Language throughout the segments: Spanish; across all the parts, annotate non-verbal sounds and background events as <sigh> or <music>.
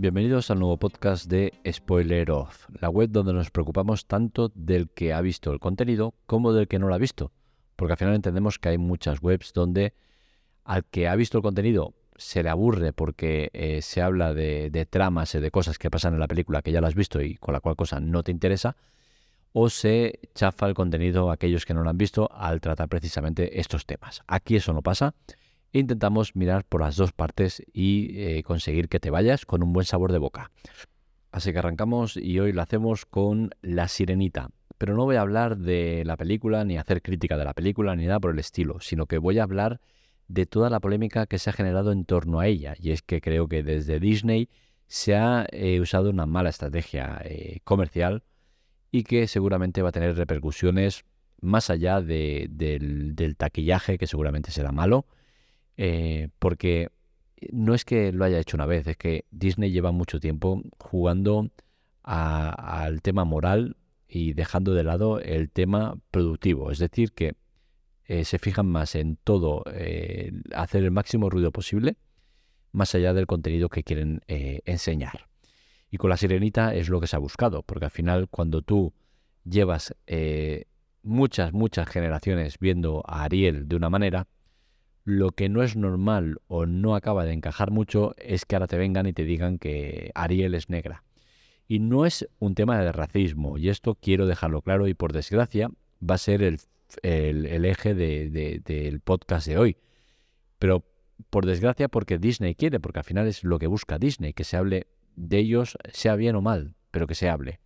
Bienvenidos al nuevo podcast de Spoiler Off, la web donde nos preocupamos tanto del que ha visto el contenido como del que no lo ha visto. Porque al final entendemos que hay muchas webs donde al que ha visto el contenido se le aburre porque eh, se habla de, de tramas y de cosas que pasan en la película que ya lo has visto y con la cual cosa no te interesa, o se chafa el contenido a aquellos que no lo han visto al tratar precisamente estos temas. Aquí eso no pasa intentamos mirar por las dos partes y eh, conseguir que te vayas con un buen sabor de boca. Así que arrancamos y hoy lo hacemos con La Sirenita. Pero no voy a hablar de la película, ni hacer crítica de la película, ni nada por el estilo, sino que voy a hablar de toda la polémica que se ha generado en torno a ella. Y es que creo que desde Disney se ha eh, usado una mala estrategia eh, comercial y que seguramente va a tener repercusiones más allá del taquillaje, que seguramente será malo, eh, porque no es que lo haya hecho una vez, es que Disney lleva mucho tiempo jugando al tema moral y dejando de lado el tema productivo. Es decir, que eh, se fijan más en todo, eh, hacer el máximo ruido posible, más allá del contenido que quieren enseñar. Y con la sirenita es lo que se ha buscado, porque al final cuando tú llevas muchas, muchas generaciones viendo a Ariel de una manera, lo que no es normal o no acaba de encajar mucho es que ahora te vengan y te digan que Ariel es negra. Y no es un tema de racismo, y esto quiero dejarlo claro y por desgracia va a ser el, eje del podcast de hoy. Pero por desgracia porque Disney quiere, porque al final es lo que busca Disney, que se hable de ellos, sea bien o mal, pero que se hable.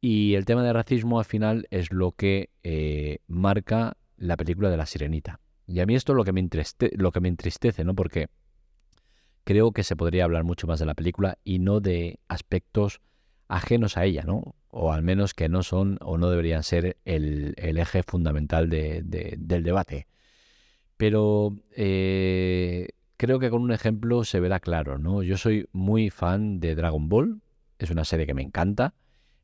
Y el tema de racismo al final es lo que eh, marca la película de la sirenita. Y a mí esto es lo que me, lo que me entristece, ¿no? Porque creo que se podría hablar mucho más de la película y no de aspectos ajenos a ella, ¿no? O al menos que no son o no deberían ser el, eje fundamental del debate. Pero eh, creo que con un ejemplo se verá claro, ¿no? Yo soy muy fan de Dragon Ball, es una serie que me encanta,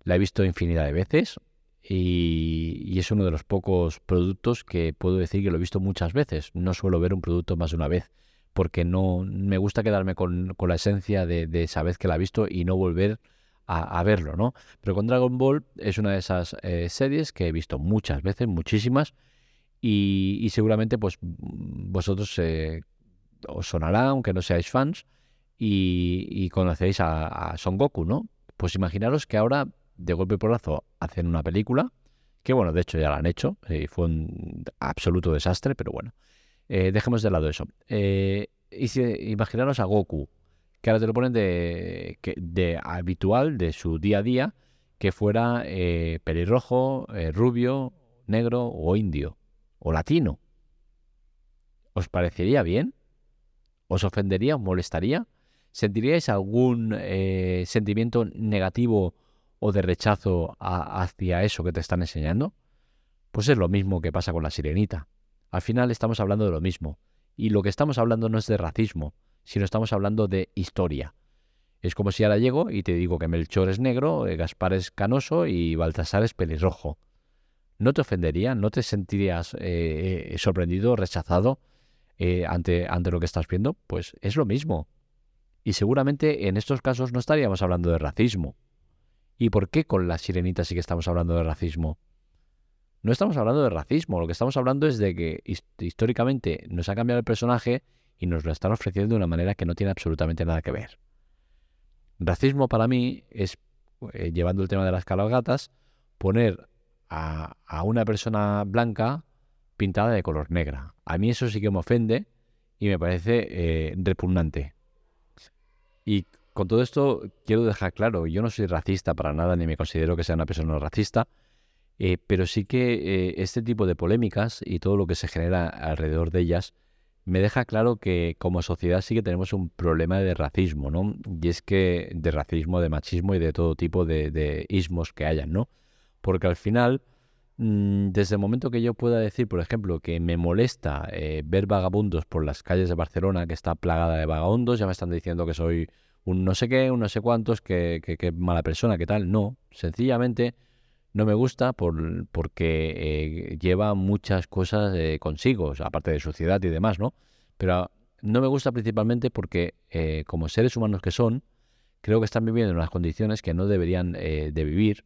la he visto infinidad de veces, y, es uno de los pocos productos que puedo decir que lo he visto muchas veces. No suelo ver un producto más de una vez porque no me gusta quedarme con, la esencia de, esa vez que la he visto y no volver a, verlo, ¿no? Pero con Dragon Ball es una de esas eh, series que he visto muchas veces, muchísimas, y, seguramente pues vosotros eh, os sonará, aunque no seáis fans, y, conocéis a, a Son Goku, ¿no? Pues imaginaros que ahora de golpe por lazo hacen una película, que bueno, de hecho ya la han hecho, y fue un absoluto desastre, pero bueno, eh, dejemos de lado eso. Eh, y si, imaginaros a Goku, que ahora te lo ponen de, de habitual, de su día a día, que fuera eh, pelirrojo, rubio, negro o indio, o latino. ¿Os parecería bien? ¿Os ofendería? ¿Os molestaría? ¿Sentiríais algún sentimiento negativo o de rechazo hacia eso que te están enseñando? Pues es lo mismo que pasa con la sirenita. Al final estamos hablando de lo mismo. Y lo que estamos hablando no es de racismo, sino estamos hablando de historia. Es como si ahora llego y te digo que Melchor es negro, eh, Gaspar es canoso y Baltasar es pelirrojo. ¿No te ofendería? ¿No te sentirías eh, eh, sorprendido, rechazado ante, ante lo que estás viendo? Pues es lo mismo. Y seguramente en estos casos no estaríamos hablando de racismo, ¿Y por qué con la sirenita sí que estamos hablando de racismo? No estamos hablando de racismo, lo que estamos hablando es de que históricamente nos ha cambiado el personaje y nos lo están ofreciendo de una manera que no tiene absolutamente nada que ver. Racismo para mí es, eh, llevando el tema de las cabalgatas, poner a, una persona blanca pintada de color negra. A mí eso sí que me ofende y me parece eh, repugnante. Y con todo esto quiero dejar claro, yo no soy racista para nada, ni me considero que sea una persona racista, eh, pero sí que eh, este tipo de polémicas y todo lo que se genera alrededor de ellas me deja claro que como sociedad sí que tenemos un problema de racismo, ¿no? Y es que de racismo, de machismo y de todo tipo de, ismos que hayan, ¿no? Porque al final, mm, desde el momento que yo pueda decir, por ejemplo, que me molesta eh, ver vagabundos por las calles de Barcelona, que está plagada de vagabundos, ya me están diciendo que soy un no sé qué, un no sé cuántos, que, mala persona, que tal. No, sencillamente no me gusta por, porque eh, lleva muchas cosas eh, consigo, aparte de suciedad y demás, ¿no? Pero no me gusta principalmente porque, eh, como seres humanos que son, creo que están viviendo en unas condiciones que no deberían de vivir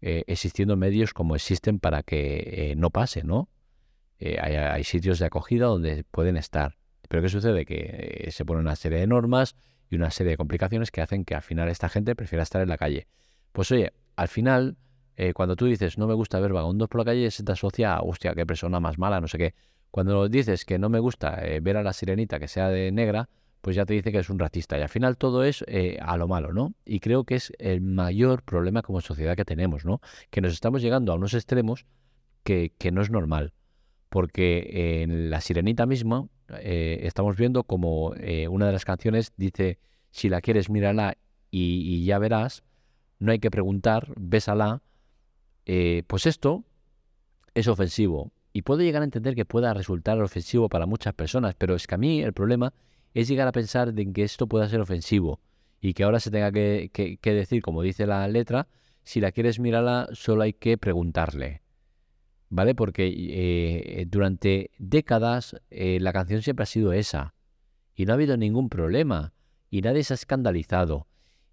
existiendo medios como existen para que no pase, ¿no? Hay, hay, sitios de acogida donde pueden estar. Pero ¿qué sucede? Que se pone una serie de normas y una serie de complicaciones que hacen que al final esta gente prefiera estar en la calle. Pues oye, al final, cuando tú dices no me gusta ver vagabundos por la calle, se te asocia a, hostia, qué persona más mala, no sé qué. Cuando dices que no me gusta ver a la sirenita que sea de negra, pues ya te dice que es un racista. Y al final todo es eh, a lo malo, ¿no? Y creo que es el mayor problema como sociedad que tenemos, ¿no? Que nos estamos llegando a unos extremos que, no es normal. Porque en La Sirenita misma eh, estamos viendo como eh, una de las canciones dice, si la quieres, mírala y, ya verás, no hay que preguntar, bésala. pues esto es ofensivo. Y puedo llegar a entender que pueda resultar ofensivo para muchas personas, pero es que a mí el problema es llegar a pensar de que esto pueda ser ofensivo y que ahora se tenga que, decir, como dice la letra, si la quieres mirarla solo hay que preguntarle. ¿Vale? Porque eh, durante décadas eh, la canción siempre ha sido esa y no ha habido ningún problema y nadie se ha escandalizado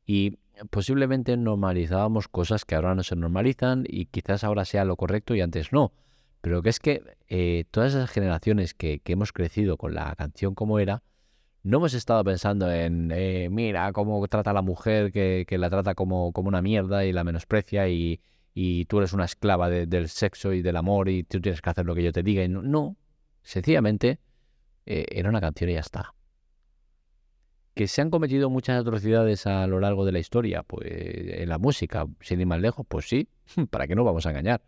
y posiblemente normalizábamos cosas que ahora no se normalizan y quizás ahora sea lo correcto y antes no. Pero que es que eh, todas esas generaciones que, que hemos crecido con la canción como era, no hemos estado pensando en, eh, mira, cómo trata a la mujer, que, la trata como, como, una mierda y la menosprecia y, y tú eres una esclava del sexo y del amor y tú tienes que hacer lo que yo te diga. No, sencillamente eh, era una canción y ya está. Que se han cometido muchas atrocidades a lo largo de la historia, pues en la música, sin ir más lejos, pues sí, <laughs> ¿para qué no vamos a engañar?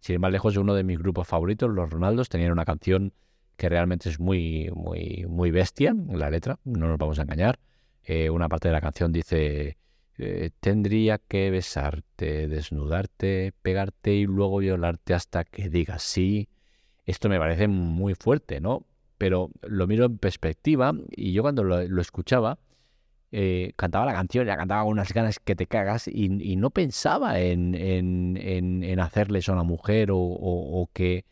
Sin ir más lejos, uno de mis grupos favoritos, los Ronaldos, tenían una canción que realmente es muy, muy, muy bestia, la letra, no nos vamos a engañar. Eh, una parte de la canción dice, eh, tendría que besarte, desnudarte, pegarte y luego violarte hasta que digas sí. Esto me parece muy fuerte, ¿no? Pero lo miro en perspectiva y yo cuando lo, escuchaba, eh, cantaba la canción, ya cantaba con unas ganas que te cagas y, no pensaba en, en, en, hacerle eso a una mujer o que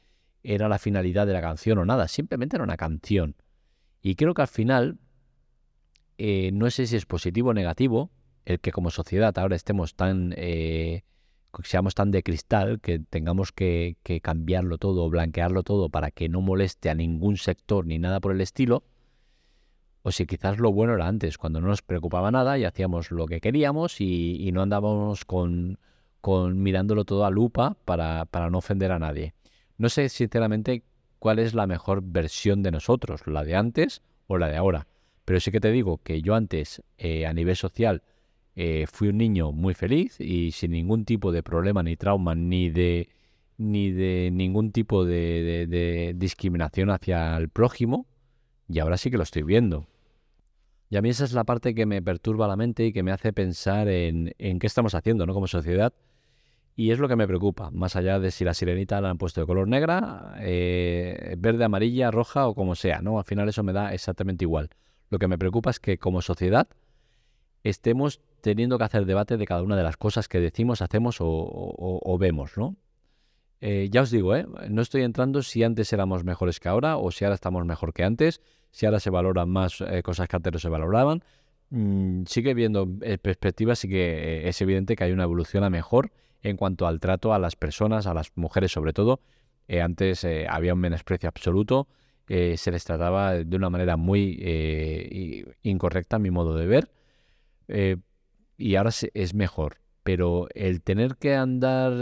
era la finalidad de la canción o nada, simplemente era una canción. Y creo que al final, eh, no sé si es positivo o negativo, el que como sociedad ahora estemos tan, eh, seamos tan de cristal, que tengamos que, cambiarlo todo, blanquearlo todo para que no moleste a ningún sector ni nada por el estilo, o si quizás lo bueno era antes, cuando no nos preocupaba nada y hacíamos lo que queríamos y, no andábamos con, con, mirándolo todo a lupa para, para no ofender a nadie. No sé sinceramente cuál es la mejor versión de nosotros, la de antes o la de ahora. Pero sí que te digo que yo antes, eh, a nivel social, eh, fui un niño muy feliz y sin ningún tipo de problema ni trauma ni de ni de ningún tipo de, discriminación hacia el prójimo y ahora sí que lo estoy viendo. Y a mí esa es la parte que me perturba la mente y que me hace pensar en, en qué estamos haciendo ¿no? como sociedad y es lo que me preocupa, más allá de si la sirenita la han puesto de color negra, eh, verde, amarilla, roja o como sea, ¿no? Al final eso me da exactamente igual. Lo que me preocupa es que como sociedad estemos teniendo que hacer debate de cada una de las cosas que decimos, hacemos o, vemos, ¿no? Eh, ya os digo, ¿eh? no estoy entrando si antes éramos mejores que ahora o si ahora estamos mejor que antes, si ahora se valoran más eh, cosas que antes no se valoraban. Mm, sigue viendo perspectivas, sí que es evidente que hay una evolución a mejor en cuanto al trato a las personas, a las mujeres sobre todo. Antes había un menosprecio absoluto, se les trataba de una manera muy incorrecta, a mi modo de ver, y ahora es mejor. Pero el tener que andar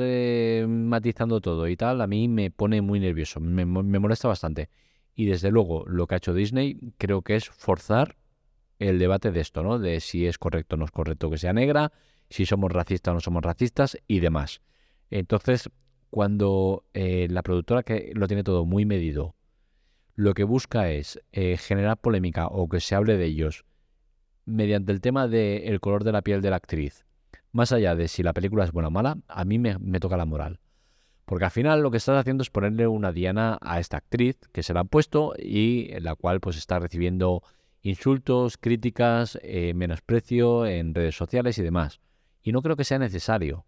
matizando todo y tal, a mí me pone muy nervioso, me, me molesta bastante. Y desde luego, lo que ha hecho Disney creo que es forzar el debate de esto, ¿no? De si es correcto o no es correcto que sea negra, si somos racistas o no somos racistas y demás. Entonces, cuando eh, la productora que lo tiene todo muy medido, lo que busca es eh, generar polémica o que se hable de ellos mediante el tema del color de la piel de la actriz, más allá de si la película es buena o mala, a mí me, toca la moral. Porque al final lo que estás haciendo es ponerle una diana a esta actriz que se la han puesto y la cual pues está recibiendo insultos, críticas, eh, menosprecio en redes sociales y demás. Y no creo que sea necesario.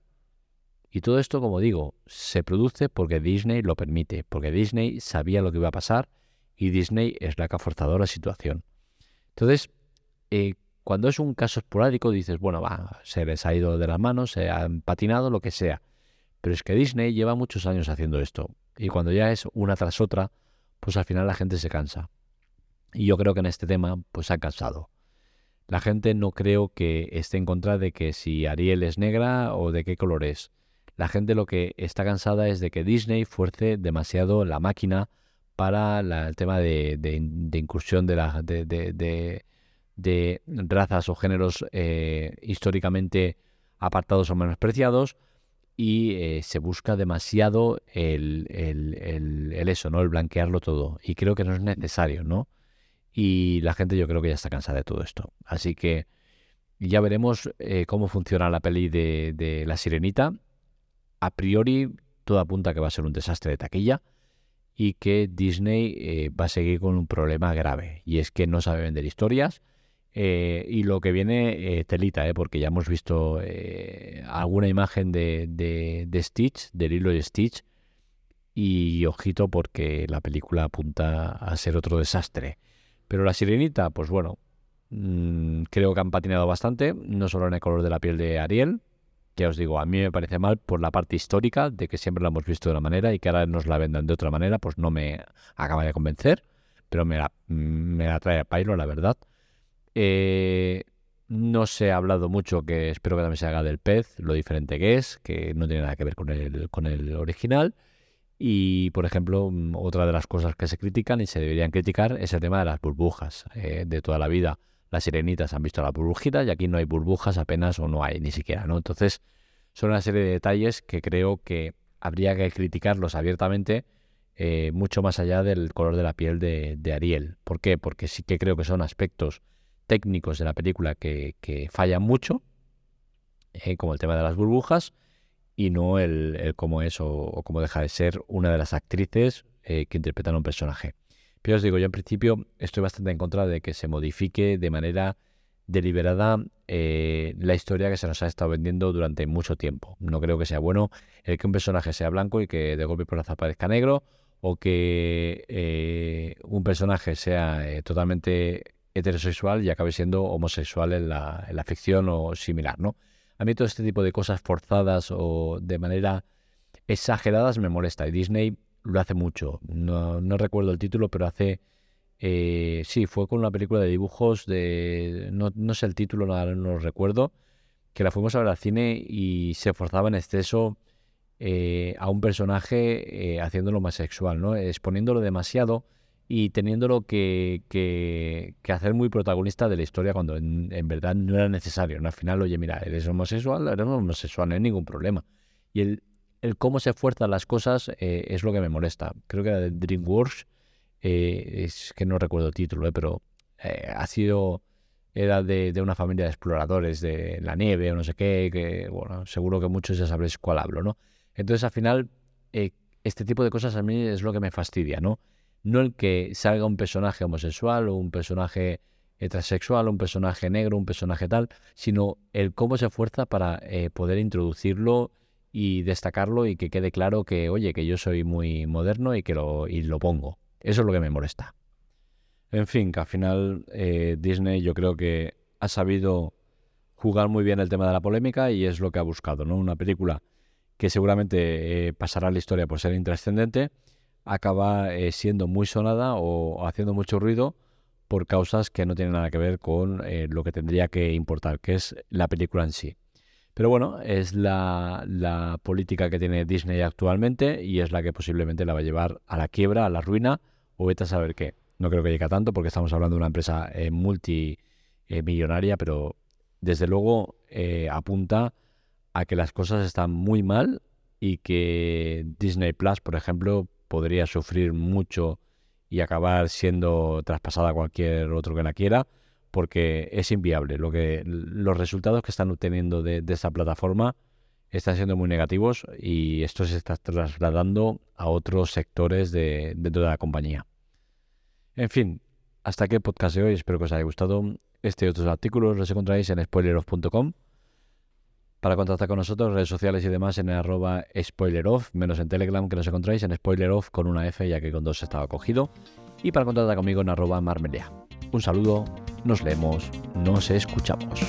Y todo esto, como digo, se produce porque Disney lo permite, porque Disney sabía lo que iba a pasar y Disney es la que ha forzado la situación. Entonces, eh, cuando es un caso esporádico dices, bueno, va, se les ha ido de las manos, se han patinado, lo que sea. Pero es que Disney lleva muchos años haciendo esto. Y cuando ya es una tras otra, pues al final la gente se cansa. Y yo creo que en este tema, pues ha cansado. La gente no creo que esté en contra de que si Ariel es negra o de qué color es. La gente lo que está cansada es de que Disney fuerce demasiado la máquina para el tema de, incursión de, la, de, razas o géneros eh, históricamente apartados o menospreciados y eh, se busca demasiado el, el, eso, ¿no? El blanquearlo todo. Y creo que no es necesario, ¿no? Y la gente yo creo que ya está cansada de todo esto. Así que ya veremos eh, cómo funciona la peli de, de La Sirenita. A priori, todo apunta que va a ser un desastre de taquilla y que Disney eh, va a seguir con un problema grave. Y es que no sabe vender historias. Eh, y lo que viene, eh, telita, eh, porque ya hemos visto alguna imagen de, de, de, Stitch, de Stitch, y ojito porque la película apunta a ser otro desastre. Pero la sirenita, pues bueno, mm, creo que han patinado bastante, no solo en el color de la piel de Ariel, ya os digo, a mí me parece mal por la parte histórica de que siempre la hemos visto de una manera y que ahora nos la vendan de otra manera, pues no me acaba de convencer, pero me la, me la trae a pairo, la verdad. Eh, no se ha hablado mucho, que espero que también se haga del pez, lo diferente que es, que no tiene nada que ver con el, con el original. Y, por ejemplo, otra de las cosas que se critican y se deberían criticar es el tema de las burbujas eh, de toda la vida las sirenitas han visto la burbujita y aquí no hay burbujas apenas o no hay ni siquiera, ¿no? Entonces, son una serie de detalles que creo que habría que criticarlos abiertamente eh, mucho más allá del color de la piel de, Ariel. ¿Por qué? Porque sí que creo que son aspectos técnicos de la película que, fallan mucho, eh, como el tema de las burbujas, y no el, cómo es o, cómo deja de ser una de las actrices eh, que interpretan un personaje. Pero os digo, yo en principio estoy bastante en contra de que se modifique de manera deliberada eh, la historia que se nos ha estado vendiendo durante mucho tiempo. No creo que sea bueno el que un personaje sea blanco y que de golpe por azar parezca negro, o que un personaje sea totalmente heterosexual y acabe siendo homosexual en la, en la, ficción o similar, ¿no? A mí todo este tipo de cosas forzadas o de manera exageradas me molesta y Disney lo hace mucho. No, no recuerdo el título, pero hace... Eh, sí, fue con una película de dibujos de... No, no sé el título, no, no lo recuerdo. Que la fuimos a ver al cine y se forzaba en exceso eh, a un personaje eh, haciéndolo más sexual, ¿no? Exponiéndolo demasiado y teniéndolo que, que, hacer muy protagonista de la historia cuando en, verdad no era necesario. ¿no? Al final, oye, mira, eres homosexual, eres homosexual, no hay ningún problema. Y el, el cómo se fuerzan las cosas eh, es lo que me molesta. Creo que era de DreamWorks, eh, es que no recuerdo el título, eh, pero ha sido, era de, una familia de exploradores de la nieve o no sé qué, que bueno, seguro que muchos ya sabréis cuál hablo, ¿no? Entonces al final, este tipo de cosas a mí es lo que me fastidia, ¿no? No el que salga un personaje homosexual o un personaje heterosexual, un personaje negro, un personaje tal, sino el cómo se esfuerza para poder introducirlo y destacarlo y que quede claro que, oye, que yo soy muy moderno y que lo, y lo pongo. Eso es lo que me molesta. En fin, que al final eh, Disney yo creo que ha sabido jugar muy bien el tema de la polémica y es lo que ha buscado, ¿no? Una película que seguramente eh, pasará a la historia por ser intrascendente, acaba eh, siendo muy sonada o haciendo mucho ruido por causas que no tienen nada que ver con lo que tendría que importar, que es la película en sí. Pero bueno, es la, política que tiene Disney actualmente y es la que posiblemente la va a llevar a la quiebra, a la ruina o vete a saber qué. No creo que llegue a tanto porque estamos hablando de una empresa eh, multimillonaria, pero desde luego eh, apunta a que las cosas están muy mal y que Disney Plus, por ejemplo, podría sufrir mucho y acabar siendo traspasada a cualquier otro que la quiera porque es inviable. Lo que, los resultados que están obteniendo de, esta plataforma están siendo muy negativos y esto se está trasladando a otros sectores de, dentro de la compañía. En fin, hasta aquí el podcast de hoy. Espero que os haya gustado. Este y otros artículos los encontráis en spoileroff.com. Para contactar con nosotros, redes sociales y demás en arroba spoileroff, menos en Telegram que nos encontráis en spoileroff con una F ya que con dos estaba cogido. Y para contactar conmigo en arroba marmelia. Un saludo, nos leemos nos escuchamos.